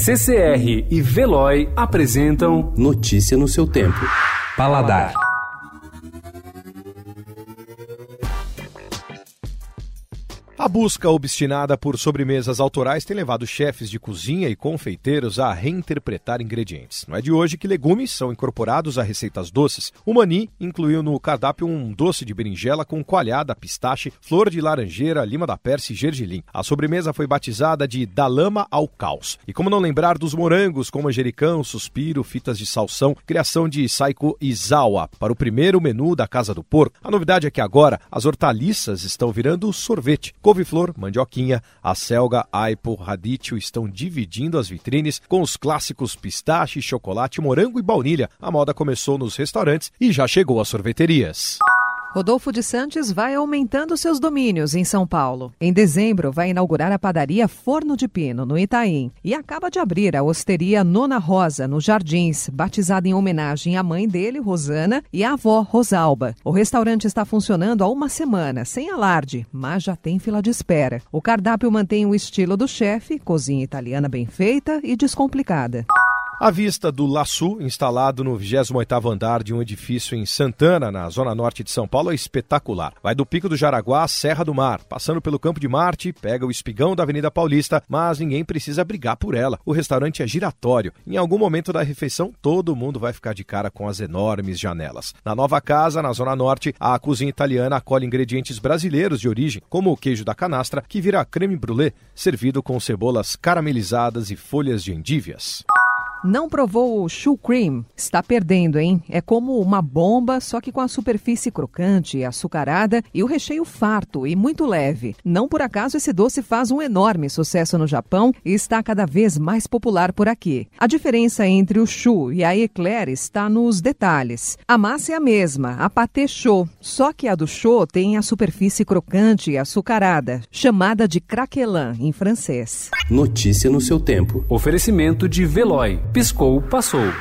CCR e Veloy apresentam Notícia no seu tempo. Paladar. A busca obstinada por sobremesas autorais tem levado chefes de cozinha e confeiteiros a reinterpretar ingredientes. Não é de hoje que legumes são incorporados a receitas doces. O Mani incluiu no cardápio um doce de berinjela com coalhada, pistache, flor de laranjeira, lima da persa e gergelim. A sobremesa foi batizada de Da Lama ao Caos. E como não lembrar dos morangos com manjericão, suspiro, fitas de salsão, criação de Saiko Izawa para o primeiro menu da Casa do Porco. A novidade é que agora as hortaliças estão virando sorvete couve-flor, mandioquinha, a selga, aipo, radicchio estão dividindo as vitrines com os clássicos pistache, chocolate, morango e baunilha. A moda começou nos restaurantes e já chegou às sorveterias. Rodolfo de Santos vai aumentando seus domínios em São Paulo. Em dezembro, vai inaugurar a padaria Forno de Pino, no Itaim. E acaba de abrir a osteria Nona Rosa, nos Jardins, batizada em homenagem à mãe dele, Rosana, e à avó, Rosalba. O restaurante está funcionando há uma semana, sem alarde, mas já tem fila de espera. O cardápio mantém o estilo do chefe, cozinha italiana bem feita e descomplicada. A vista do Laçu, instalado no 28º andar de um edifício em Santana, na zona norte de São Paulo, é espetacular. Vai do Pico do Jaraguá à Serra do Mar, passando pelo Campo de Marte, pega o espigão da Avenida Paulista, mas ninguém precisa brigar por ela. O restaurante é giratório. Em algum momento da refeição, todo mundo vai ficar de cara com as enormes janelas. Na nova casa, na zona norte, a cozinha italiana acolhe ingredientes brasileiros de origem, como o queijo da canastra, que vira creme brulee, servido com cebolas caramelizadas e folhas de endívias. Não provou o Shoe Cream? Está perdendo, hein? É como uma bomba, só que com a superfície crocante, açucarada e o recheio farto e muito leve. Não por acaso esse doce faz um enorme sucesso no Japão e está cada vez mais popular por aqui. A diferença entre o Shu e a Eclair está nos detalhes. A massa é a mesma, a pâté chaud, só que a do Show tem a superfície crocante e açucarada, chamada de craquelin em francês. Notícia no seu tempo. Oferecimento de Veloy. Piscou, passou.